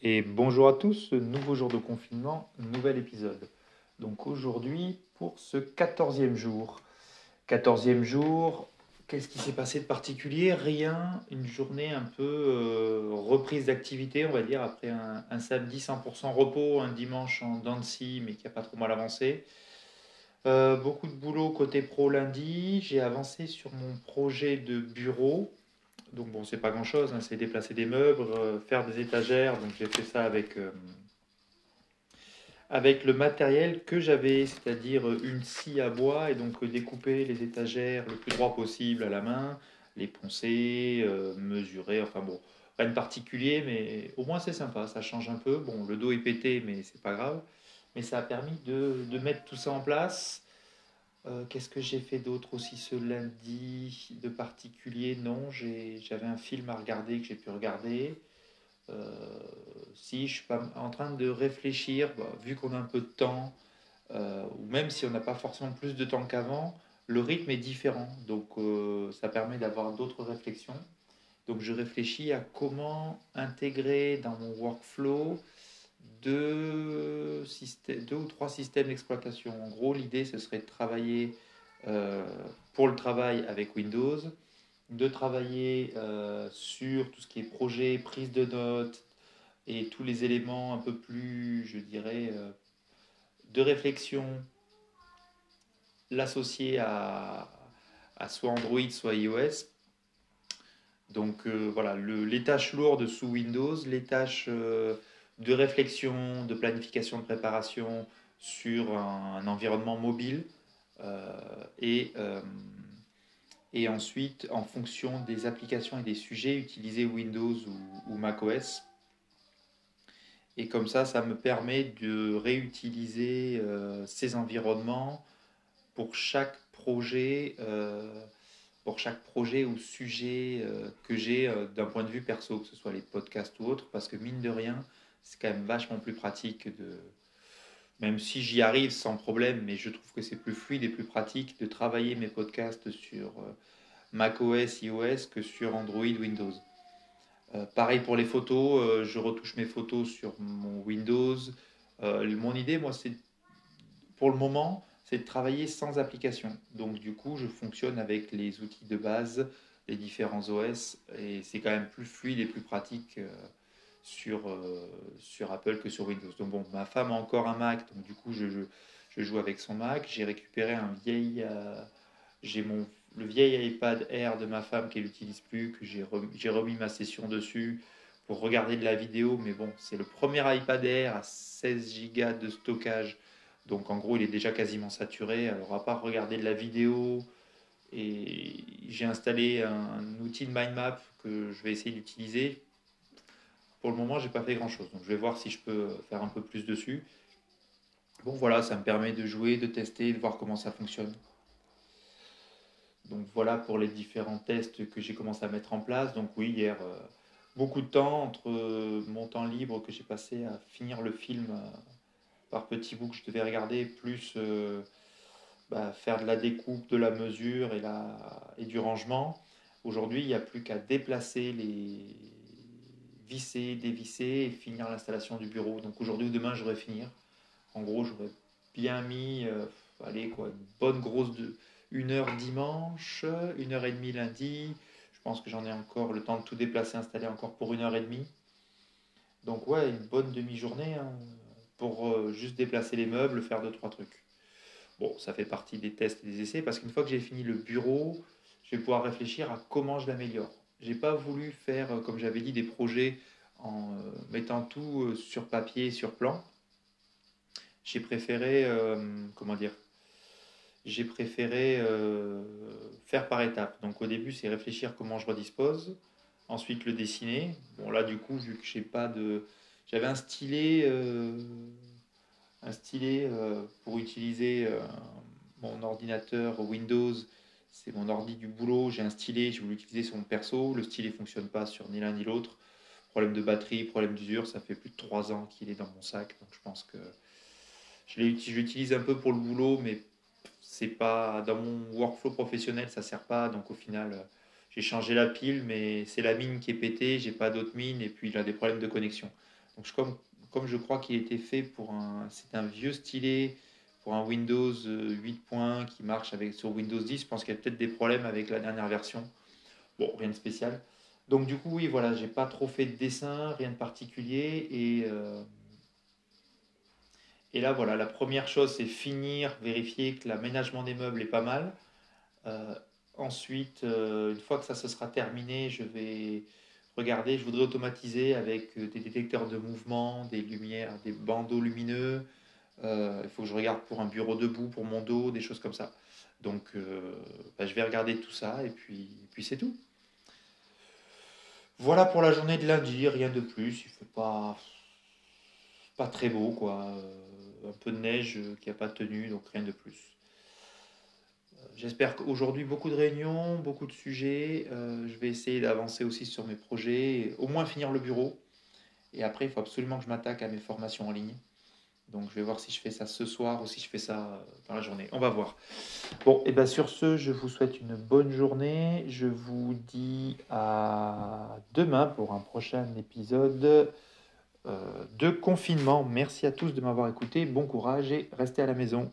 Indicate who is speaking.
Speaker 1: Et bonjour à tous, nouveau jour de confinement, nouvel épisode. Donc aujourd'hui, pour ce quatorzième jour. Quatorzième jour, qu'est-ce qui s'est passé de particulier? Rien, une journée un peu euh, reprise d'activité, on va dire, après un, samedi 100% repos, un dimanche en Dancy, mais qui n'a pas trop mal avancé. Euh, beaucoup de boulot côté pro lundi. J'ai avancé sur mon projet de bureau donc bon, c'est pas grand chose, hein, c'est déplacer des meubles, euh, faire des étagères. Donc j'ai fait ça avec, euh, avec le matériel que j'avais, c'est-à-dire une scie à bois et donc découper les étagères le plus droit possible à la main, les poncer, euh, mesurer, enfin bon, rien de particulier, mais au moins c'est sympa, ça change un peu. Bon, le dos est pété, mais c'est pas grave. Mais ça a permis de, de mettre tout ça en place euh, qu'est-ce que j'ai fait d'autre aussi ce lundi de particulier? Non, j'avais un film à regarder que j'ai pu regarder. Euh, si je suis pas en train de réfléchir, bah, vu qu'on a un peu de temps, euh, ou même si on n'a pas forcément plus de temps qu'avant, le rythme est différent. Donc ça permet d'avoir d'autres réflexions. Donc je réfléchis à comment intégrer dans mon workflow deux, systèmes, deux ou trois systèmes d'exploitation. En gros, l'idée, ce serait de travailler euh, pour le travail avec Windows, de travailler euh, sur tout ce qui est projet, prise de notes et tous les éléments un peu plus, je dirais, euh, de réflexion, l'associer à, à soit Android, soit iOS. Donc voilà, le, les tâches lourdes sous Windows, les tâches de réflexion, de planification, de préparation sur un, environnement mobile euh, et, euh, et ensuite en fonction des applications et des sujets utiliser Windows ou, macOS. Et comme ça, ça me permet de réutiliser euh, ces environnements pour chaque projet, pour chaque projet ou sujet que j'ai d'un point de vue perso, que ce soit les podcasts ou autres, parce que mine de rien, c'est quand même vachement plus pratique de. Même si j'y arrive sans problème, mais je trouve que c'est plus fluide et plus pratique de travailler mes podcasts sur euh, macOS, iOS que sur Android, Windows. Euh, pareil pour les photos, euh, je retouche mes photos sur mon Windows. mon idée, moi, c'est pour le moment, c'est de travailler sans application. Donc, du coup, je fonctionne avec les outils de base, les différents OS, et c'est quand même plus fluide et plus pratique sur, euh, sur Apple que sur Windows. Donc bon, ma femme a encore un Mac, donc du coup je, je, joue avec son Mac. J'ai récupéré un vieil, euh, j'ai mon le vieil iPad Air de ma femme qu'elle n'utilise plus, que j'ai remis, ma session dessus pour regarder de la vidéo. Mais bon, c'est le premier iPad Air à 16 Go de stockage. Donc en gros, il est déjà quasiment saturé. Alors à part regarder de la vidéo, et j'ai installé un outil de mind map que je vais essayer d'utiliser pour le moment, j'ai pas fait grand chose. Donc, je vais voir si je peux faire un peu plus dessus. Bon, voilà, ça me permet de jouer, de tester, de voir comment ça fonctionne. Donc, voilà pour les différents tests que j'ai commencé à mettre en place. Donc, oui, hier, euh, beaucoup de temps entre mon temps libre que j'ai passé à finir le film euh, par petits bouts que je devais regarder, plus euh, bah, faire de la découpe, de la mesure et du rangement. Aujourd'hui, il n'y a plus qu'à déplacer les, visser, dévisser et finir l'installation du bureau. Donc aujourd'hui ou demain, j'aurais finir. En gros, j'aurais bien mis, euh, allez, quoi, une bonne grosse de une heure dimanche, une heure et demie lundi. Je pense que j'en ai encore le temps de tout déplacer, installer encore pour une heure et demie. Donc ouais, une bonne demi-journée hein, pour euh, juste déplacer les meubles, faire deux, trois trucs. Bon, ça fait partie des tests et des essais parce qu'une fois que j'ai fini le bureau, je vais pouvoir réfléchir à comment je l'améliore. J'ai pas voulu faire, euh, comme j'avais dit, des projets en euh, mettant tout euh, sur papier, sur plan. J'ai préféré, comment dire, j'ai préféré faire par étapes. Donc au début, c'est réfléchir comment je redispose, ensuite le dessiner. Bon là, du coup, vu que j'ai pas de, j'avais un stylet, un stylet pour utiliser mon ordinateur Windows c'est mon ordi du boulot, j'ai un stylet, je voulais utiliser sur mon perso, le stylet fonctionne pas sur ni l'un ni l'autre. Problème de batterie, problème d'usure, ça fait plus de 3 ans qu'il est dans mon sac, donc je pense que je l'utilise un peu pour le boulot, mais c'est pas dans mon workflow professionnel, ça sert pas, donc au final j'ai changé la pile, mais c'est la mine qui est pétée, j'ai pas d'autre mine, et puis il a des problèmes de connexion. Donc comme, comme je crois qu'il était fait pour un... C'est un vieux stylet pour un Windows 8 points qui marche sur Windows 10. Je pense qu'il y a peut-être des problèmes avec la dernière version. Bon, rien de spécial. Donc du coup, oui, voilà, j'ai pas trop fait de dessin, rien de particulier. Et, euh, là, voilà, la première chose, c'est finir, vérifier que l'aménagement des meubles est pas mal. Euh, ensuite, euh, une fois que ça se sera terminé, je vais regarder, je voudrais automatiser avec des détecteurs de mouvement, des lumières, des bandeaux lumineux. Il faut que je regarde pour un bureau debout, pour mon dos, des choses comme ça. Donc, bah, je vais regarder tout ça et puis, puis c'est tout. Voilà pour la journée de lundi, rien de plus. Il fait pas, pas très beau, quoi. Euh, un peu de neige qui n'a pas tenu, donc rien de plus. Euh, j'espère qu'aujourd'hui, beaucoup de réunions, beaucoup de sujets. Euh, je vais essayer d'avancer aussi sur mes projets, au moins finir le bureau. Et après, il faut absolument que je m'attaque à mes formations en ligne. Donc je vais voir si je fais ça ce soir ou si je fais ça euh, dans la journée. On va voir. Bon, et bien sur ce, je vous souhaite une bonne journée. Je vous dis à demain pour un prochain épisode euh, de confinement. Merci à tous de m'avoir écouté. Bon courage et restez à la maison.